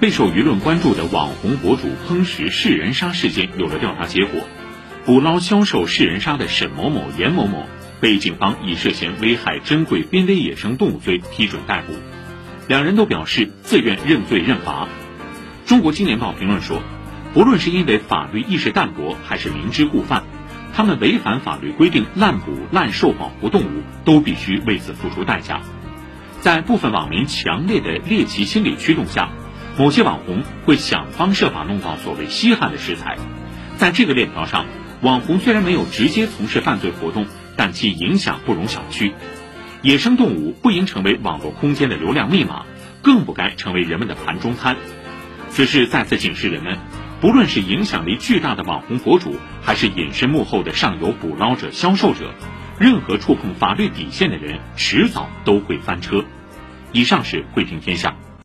备受舆论关注的网红博主烹食食人鲨事件有了调查结果，捕捞销售食人鲨的沈某某、严某某被警方以涉嫌危害珍贵濒危野生动物罪批准逮捕，两人都表示自愿认罪认罚。中国青年报评论说，不论是因为法律意识淡薄，还是明知故犯。他们违反法律规定滥捕滥售保护动物，都必须为此付出代价。在部分网民强烈的猎奇心理驱动下，某些网红会想方设法弄到所谓稀罕的食材。在这个链条上，网红虽然没有直接从事犯罪活动，但其影响不容小觑。野生动物不应成为网络空间的流量密码，更不该成为人们的盘中餐。此事再次警示人们。不论是影响力巨大的网红博主，还是隐身幕后的上游捕捞者、销售者，任何触碰法律底线的人，迟早都会翻车。以上是慧听天下。